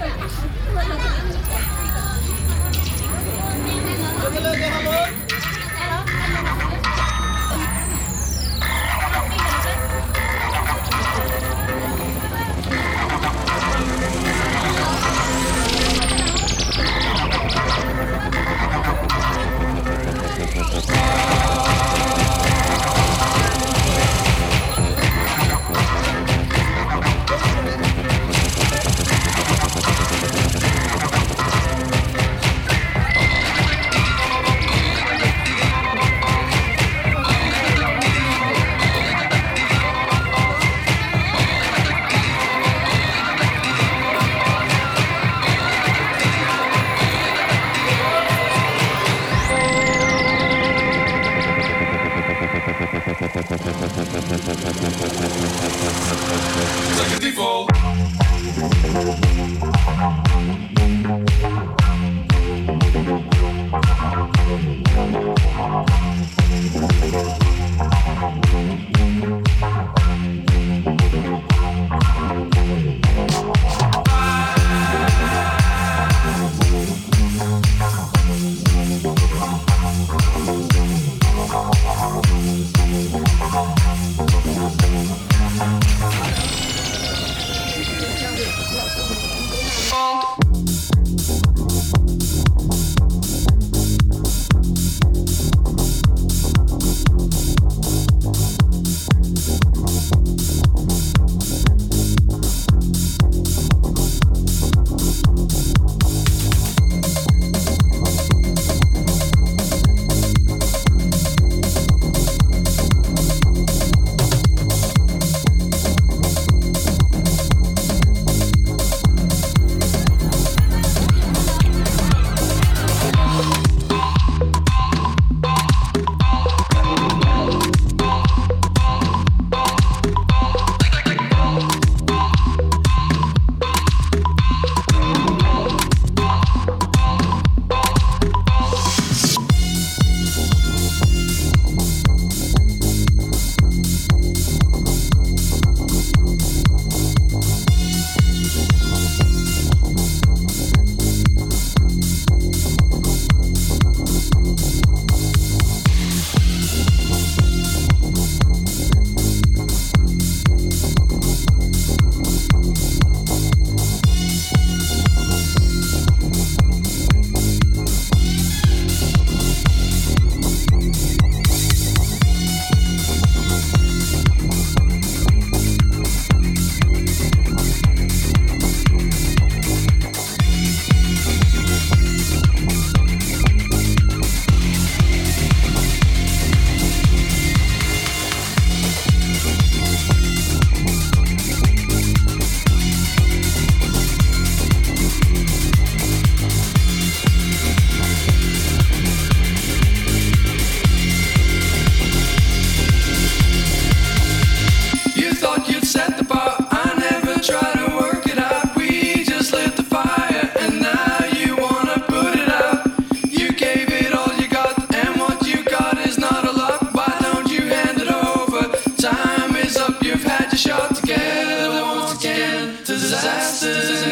You thought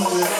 Oh,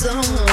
zone.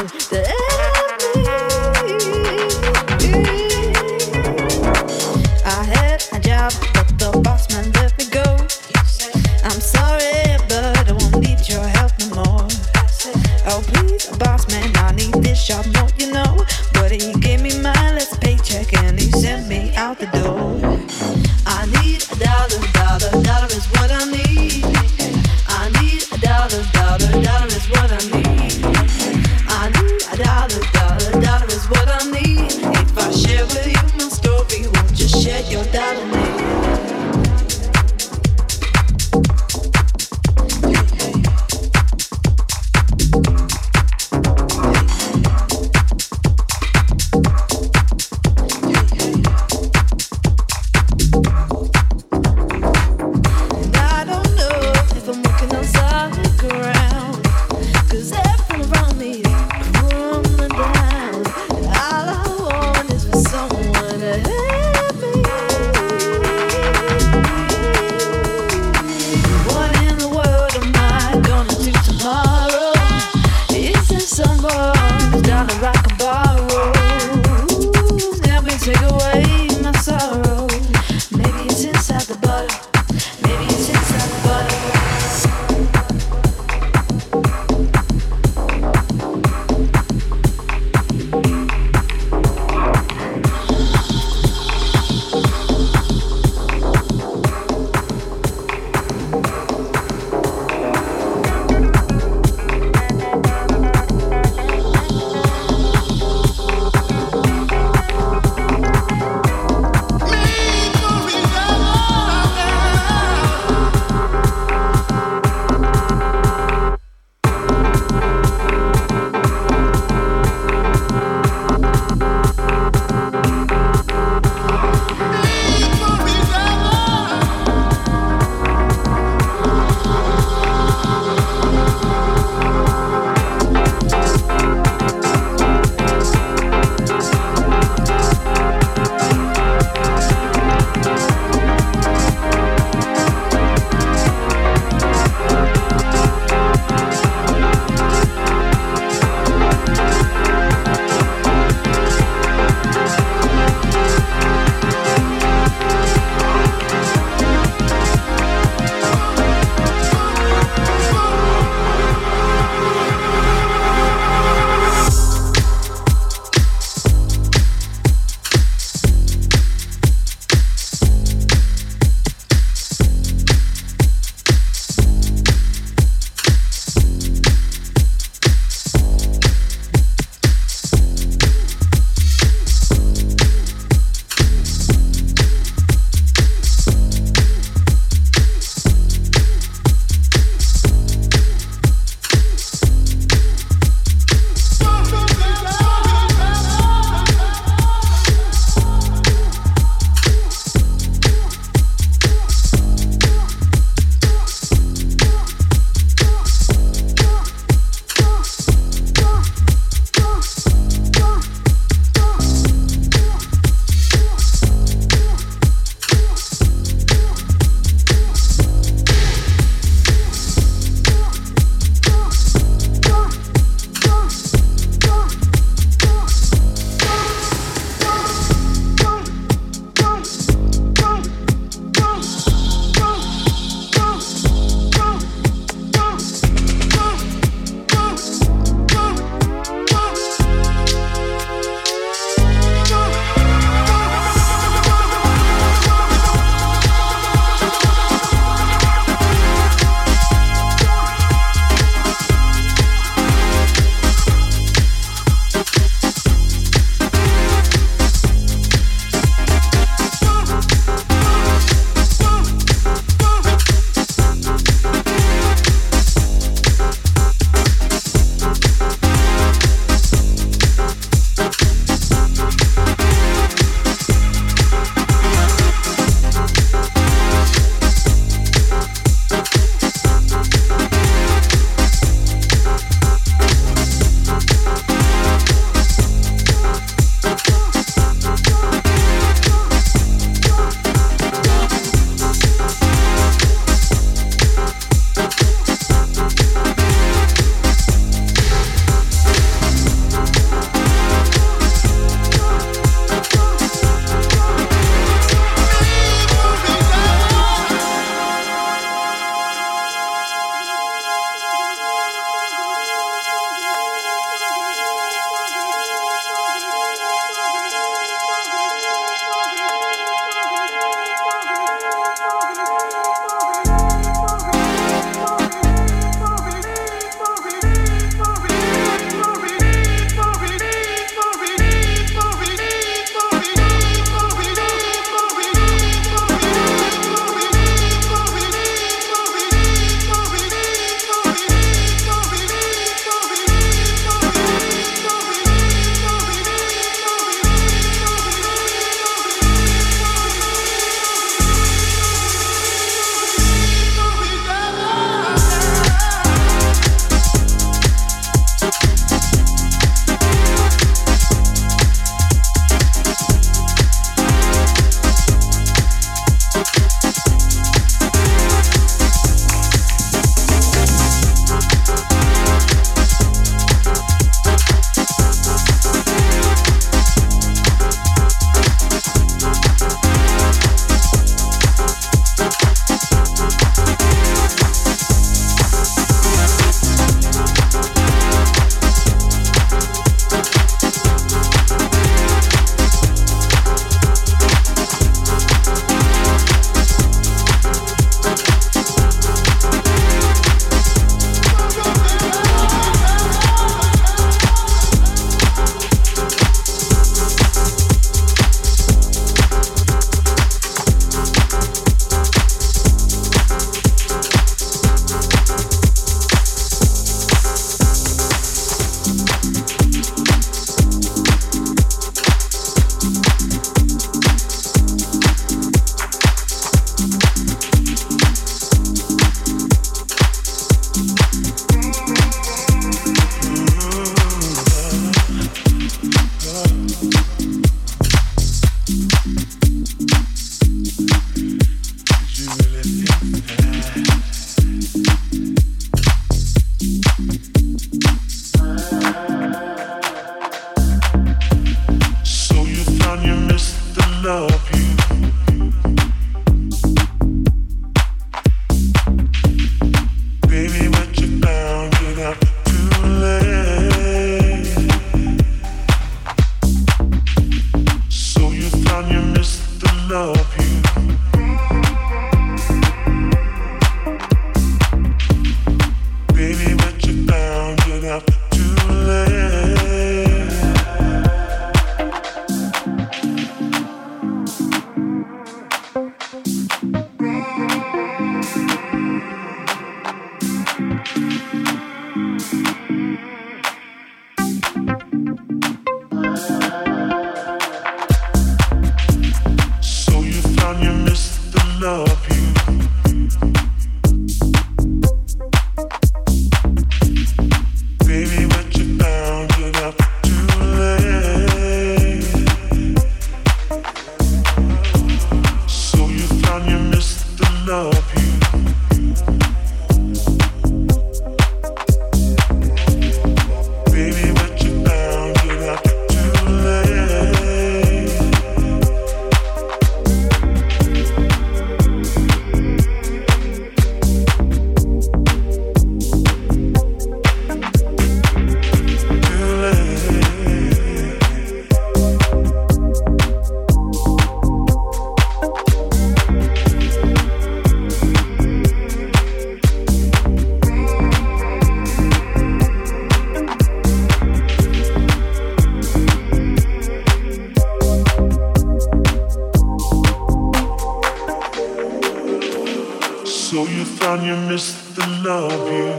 So you found you missed the love you.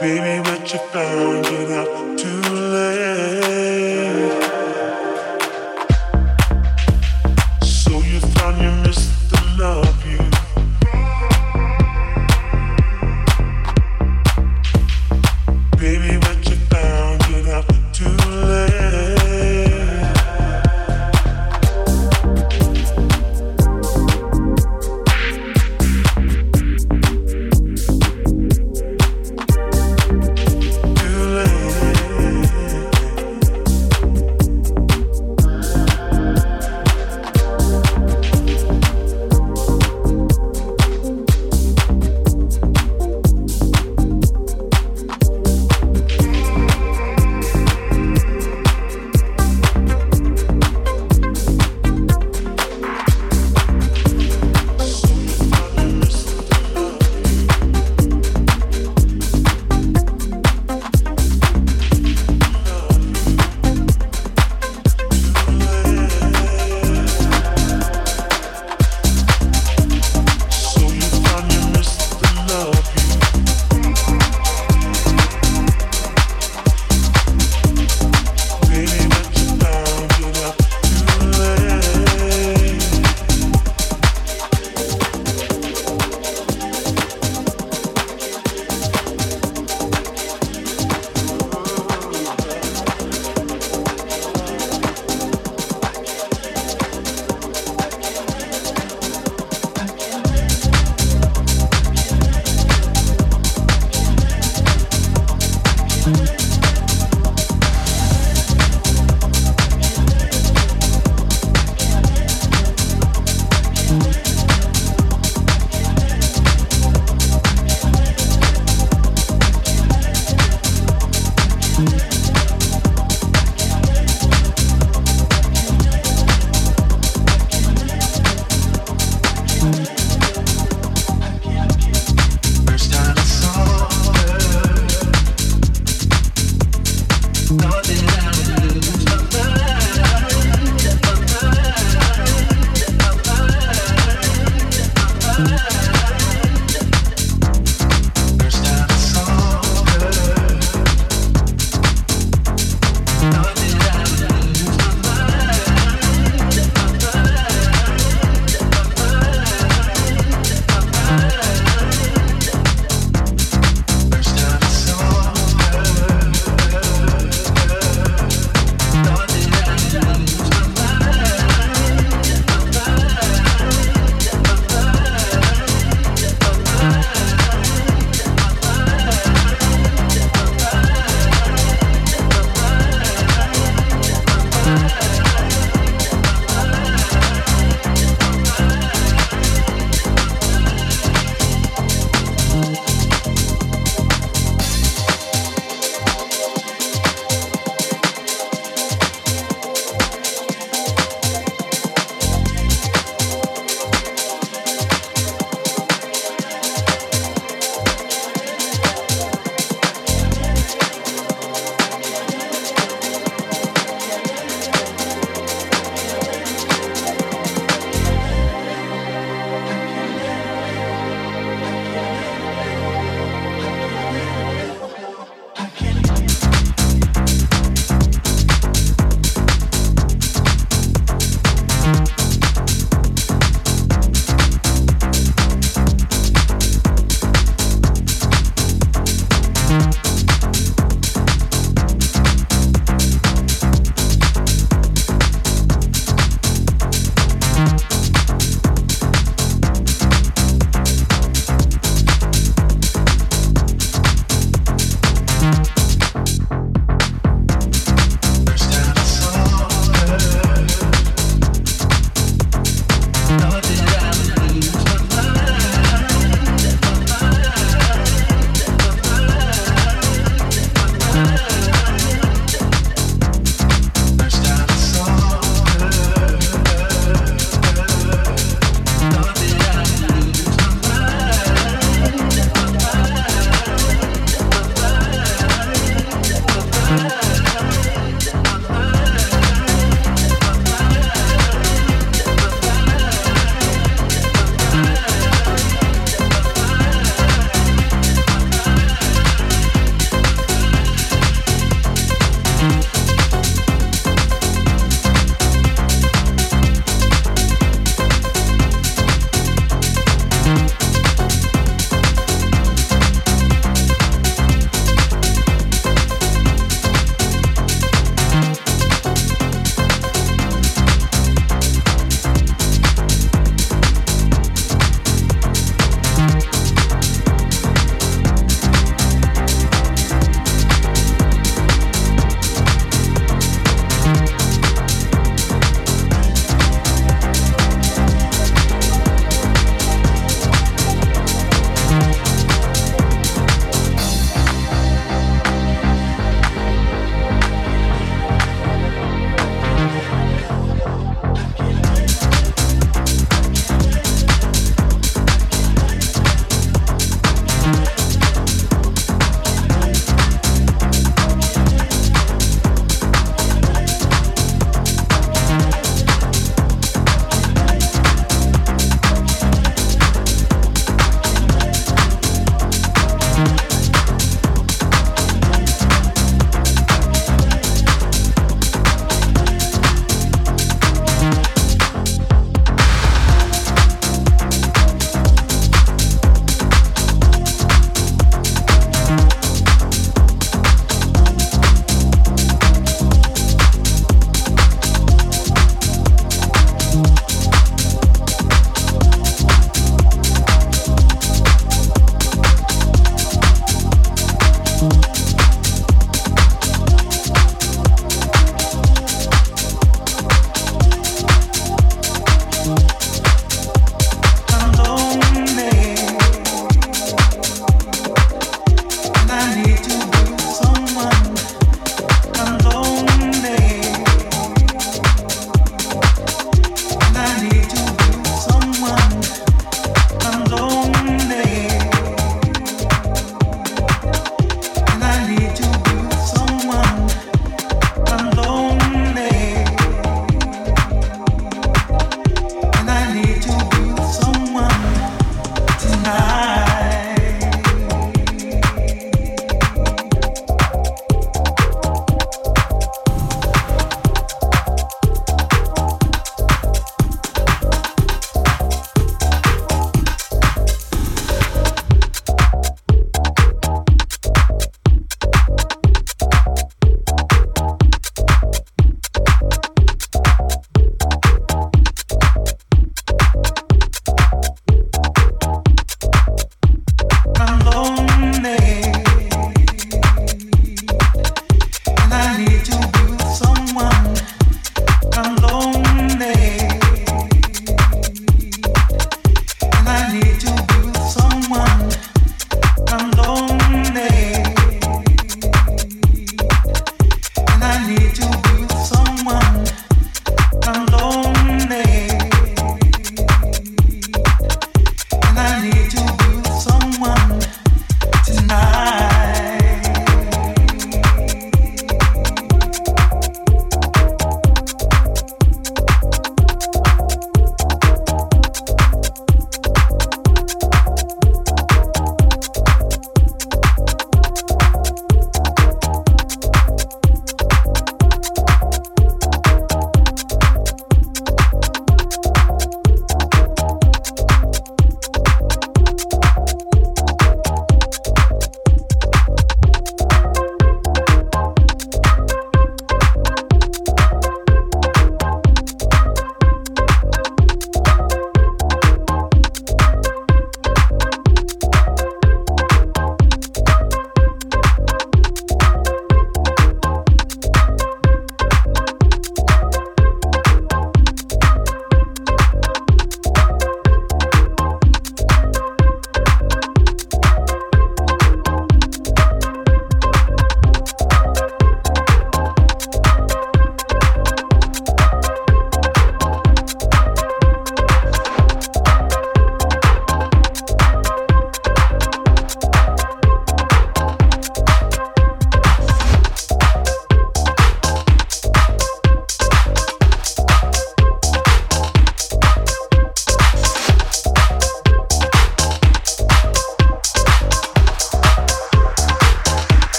Baby, what you finding out too?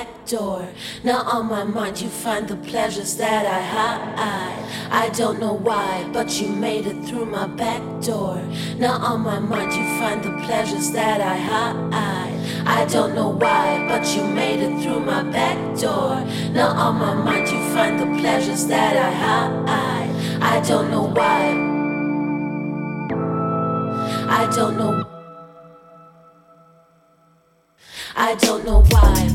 Back door. Now on my mind you find the pleasures that I hide. I don't know why, but you made it through my back door. Now on my mind you find the pleasures that I hide. I don't know why, but you made it through my back door. Now on my mind you find the pleasures that I hide. I don't know why. I don't know. I don't know why,